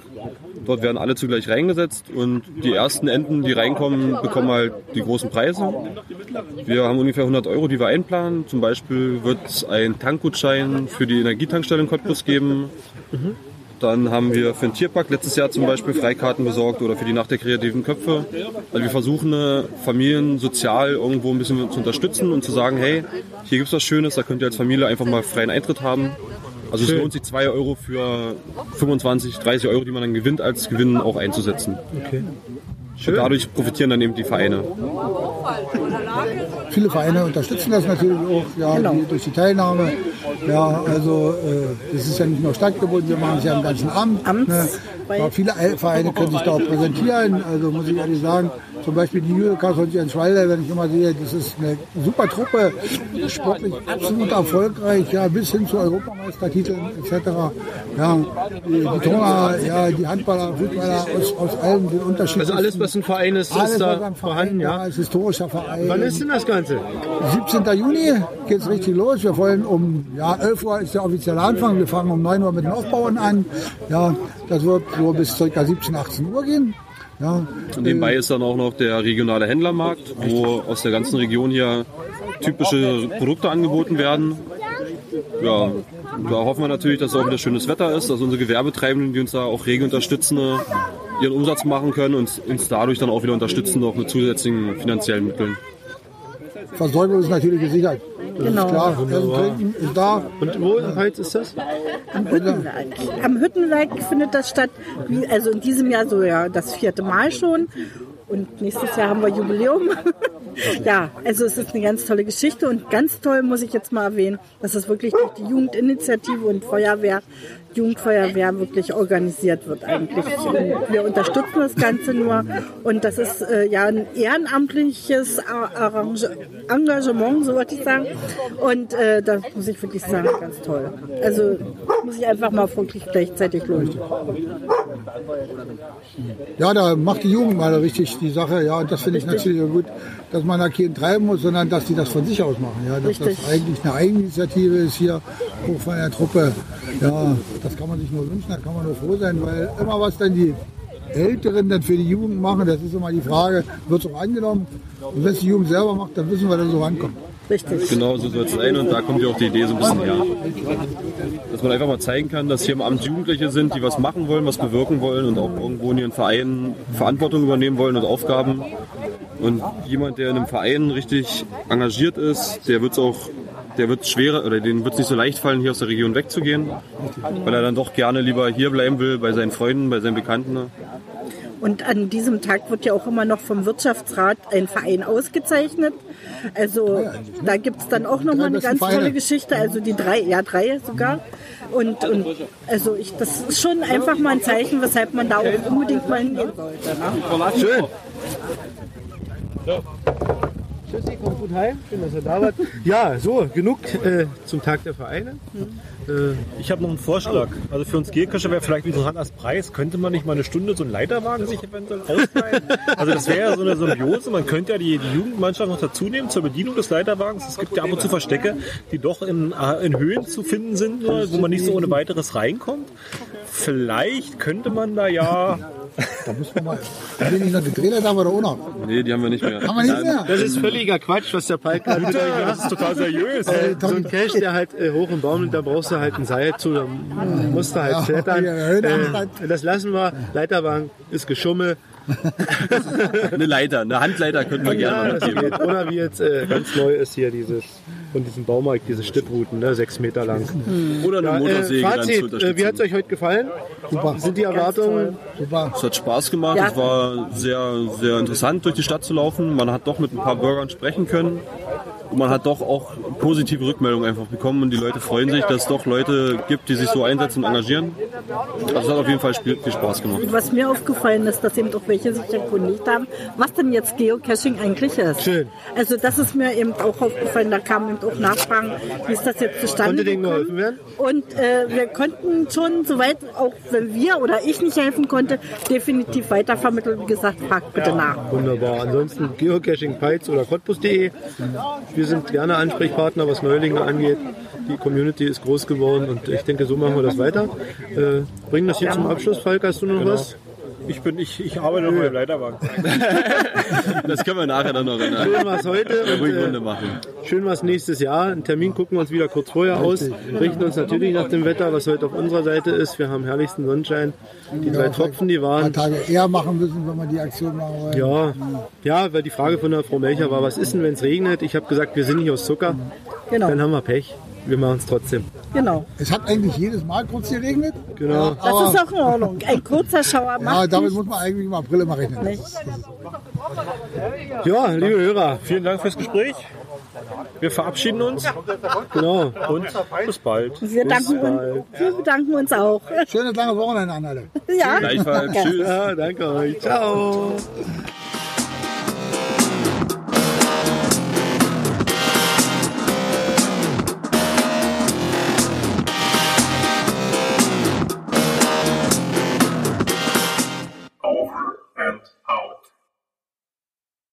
Dort werden alle zugleich reingesetzt und die ersten Enten, die reinkommen, bekommen halt die großen Preise. Wir haben ungefähr 100 Euro, die wir einplanen. Zum Beispiel wird es einen Tankgutschein für die Energietankstelle in Cottbus geben. Dann haben wir für den Tierpark letztes Jahr zum Beispiel Freikarten besorgt oder für die Nacht der kreativen Köpfe. Also wir versuchen äh, Familien sozial irgendwo ein bisschen zu unterstützen und zu sagen, hey, hier gibt's was Schönes, da könnt ihr als Familie einfach mal freien Eintritt haben. Also es lohnt sich 2 Euro für 25, 30 Euro, die man dann gewinnt, als Gewinn auch einzusetzen. Okay. Und dadurch profitieren dann eben die Vereine. Viele Vereine unterstützen das natürlich auch ja, Genau. die, durch die Teilnahme. Ja, also äh, das ist ja nicht nur stadtgebunden, wir machen es ja im ganzen Amt. Amts- Ne? Ja, viele Vereine können sich da auch präsentieren. Also muss ich ehrlich sagen, zum Beispiel die Jürgen von Jenswalder, wenn ich immer sehe, das ist eine super Truppe, sportlich absolut erfolgreich, ja, bis hin zu Europameistertiteln etc. Ja, die, die Turner, ja, die Handballer, Fußballer aus, aus allen den Unterschieden. Also alles, was ein Verein ist, Alles, ist da Verein, vorhanden, ja, ja. als historischer Verein. Wann ist denn das Ganze? 17. Juni geht's richtig los. Wir wollen um ja, 11 Uhr ist der offizielle Anfang. Wir fangen um 9 Uhr mit den Aufbauen an. Ja, das wird so bis ca. 17, 18 Uhr gehen. Ja, Und nebenbei ist dann auch noch der regionale Händlermarkt, wo aus der ganzen Region hier typische Produkte angeboten werden. Ja, da hoffen wir natürlich, dass auch wieder schönes Wetter ist, dass unsere Gewerbetreibenden, die uns da auch rege unterstützen, ihren Umsatz machen können und uns dadurch dann auch wieder unterstützen, noch mit zusätzlichen finanziellen Mitteln. Versorgung ist natürlich gesichert. Das Genau. ist klar. Ist da. Und wo in Peitz ist das? Am Hüttenwerk. Am Hüttenwerk findet das statt. Also in diesem Jahr so ja das vierte Mal schon. Und nächstes Jahr haben wir Jubiläum. ja, also es ist eine ganz tolle Geschichte und ganz toll muss ich jetzt mal erwähnen, dass es wirklich durch die Jugendinitiative und Feuerwehr, Jugendfeuerwehr wirklich organisiert wird eigentlich. Und wir unterstützen das Ganze nur und das ist äh, ja ein ehrenamtliches Ar- Arrange Engagement, so wollte ich sagen. Und äh, das muss ich wirklich sagen, ganz toll. Also muss ich einfach mal wirklich gleichzeitig loben. Ja, da macht die Jugend mal richtig die Sache. Ja, und das finde ich natürlich gut, dass man da keinen treiben muss, sondern dass die das von sich aus machen. Ja, dass Richtig. das eigentlich eine Eigeninitiative ist hier hoch von der Truppe. Ja, das kann man sich nur wünschen, da kann man nur froh sein, weil immer was dann die Älteren dann für die Jugend machen, das ist immer die Frage, wird es auch angenommen? Und wenn es die Jugend selber macht, dann wissen wir, dass es so rankommt. Richtig. Genau so soll es sein und da kommt ja auch die Idee so ein bisschen her. Dass man einfach mal zeigen kann, dass hier im Amt Jugendliche sind, die was machen wollen, was bewirken wollen und auch irgendwo in ihren Vereinen Verantwortung übernehmen wollen und Aufgaben. Und jemand, der in einem Verein richtig engagiert ist, der wird es auch, der wird schwerer oder den wird es nicht so leicht fallen, hier aus der Region wegzugehen, weil er dann doch gerne lieber hier bleiben will, bei seinen Freunden, bei seinen Bekannten. Und an diesem Tag wird ja auch immer noch vom Wirtschaftsrat ein Verein ausgezeichnet. Also da gibt es dann auch nochmal eine ganz Vereine. tolle Geschichte. Also die drei, ja drei sogar. Und, und also ich, das ist schon einfach mal ein Zeichen, weshalb man da auch unbedingt mal hingehen sollte. Ne? Schön. Tschüssi, kommt gut heim. Schön, dass ihr da wart. Ja, so, genug äh, zum Tag der Vereine. Äh, Ich habe noch einen Vorschlag. Also für uns Geocacher wäre vielleicht interessant als Preis, könnte man nicht mal eine Stunde so einen Leiterwagen sich eventuell ausleihen? Also das wäre ja so eine Symbiose. Man könnte ja die, die Jugendmannschaft noch dazu nehmen zur Bedienung des Leiterwagens. Es gibt ja ab und zu Verstecke, die doch in, äh, in Höhen zu finden sind, nur, wo man nicht so ohne weiteres reinkommt. Vielleicht könnte man da ja... Da muss man mal. Haben wir nicht noch die Drehleiter haben wir da auch noch? Nee, die haben wir nicht mehr. Haben wir nicht mehr? das ist völliger Quatsch, was der Palk Bitte, das ist total seriös. Äh, so ein Cache, der halt äh, hoch im Baum und da brauchst du halt ein Seil zu, da musst du halt klettern. Äh, das lassen wir. Leiterwagen ist Geschummel. Eine Leiter, eine Handleiter könnten wir gerne Ja, mitgeben. geht. Oder wie jetzt äh, ganz neu ist hier dieses von diesem Baumarkt, diese Stipprouten, ne, sechs Meter lang. Oder eine Ja, Motorsäge äh, dann zu Fazit, äh, wie hat es euch heute gefallen? Super. Sind die Erwartungen? Super. Es hat Spaß gemacht, Ja. es war sehr, sehr interessant durch die Stadt zu laufen. Man hat doch mit ein paar Bürgern sprechen können. Und man hat doch auch positive Rückmeldungen einfach bekommen und die Leute freuen sich, dass es doch Leute gibt, die sich so einsetzen und engagieren. Also es hat auf jeden Fall viel, viel Spaß gemacht. Was mir aufgefallen ist, dass eben auch welche sich erkundigt haben, was denn jetzt Geocaching eigentlich ist. Schön. Also das ist mir eben auch aufgefallen, da kamen eben auch Nachfragen, wie ist das jetzt zustande gekommen. geholfen werden? Und äh, wir konnten schon soweit, auch wenn wir oder ich nicht helfen konnte, definitiv weitervermitteln. Wie gesagt, fragt bitte nach. Wunderbar. Ansonsten Geocaching, oder Cottbus.de. Wir sind gerne Ansprechpartner, was Neulinge angeht. Die Community ist groß geworden und ich denke, so machen wir das weiter. Äh, bringen das hier zum Abschluss. Falk, hast du noch was? Ich, bin, ich, ich arbeite noch beim Leiterwagen. Das können wir nachher dann noch in einer Schön was heute ruhigen und äh, machen. schön was nächstes Jahr. Einen Termin gucken wir uns wieder kurz vorher aus. Richten uns natürlich nach dem Wetter, was heute auf unserer Seite ist. Wir haben herrlichsten Sonnenschein. Die drei Tropfen, die Ein paar waren Tage eher machen müssen, wenn wir die Aktion machen wollen. Ja, ja, weil die Frage von der Frau Melcher war, was ist denn, wenn es regnet? Ich habe gesagt, wir sind nicht aus Zucker. Genau, Dann haben wir Pech. Wir machen es trotzdem. genau. Es hat eigentlich jedes Mal kurz geregnet. Genau. Das ist auch in Ordnung. Ein kurzer Schauer Ja, macht damit nicht. muss man eigentlich im April immer rechnen. nicht. Ja, liebe Hörer, Vielen Dank fürs Gespräch. Wir verabschieden uns genau. und bis bald. Wir, danken uns, wir bedanken uns auch. Schönes lange Wochenende an alle. Ja, Gleichfalls. Tschüss. Ja, danke euch. Ciao.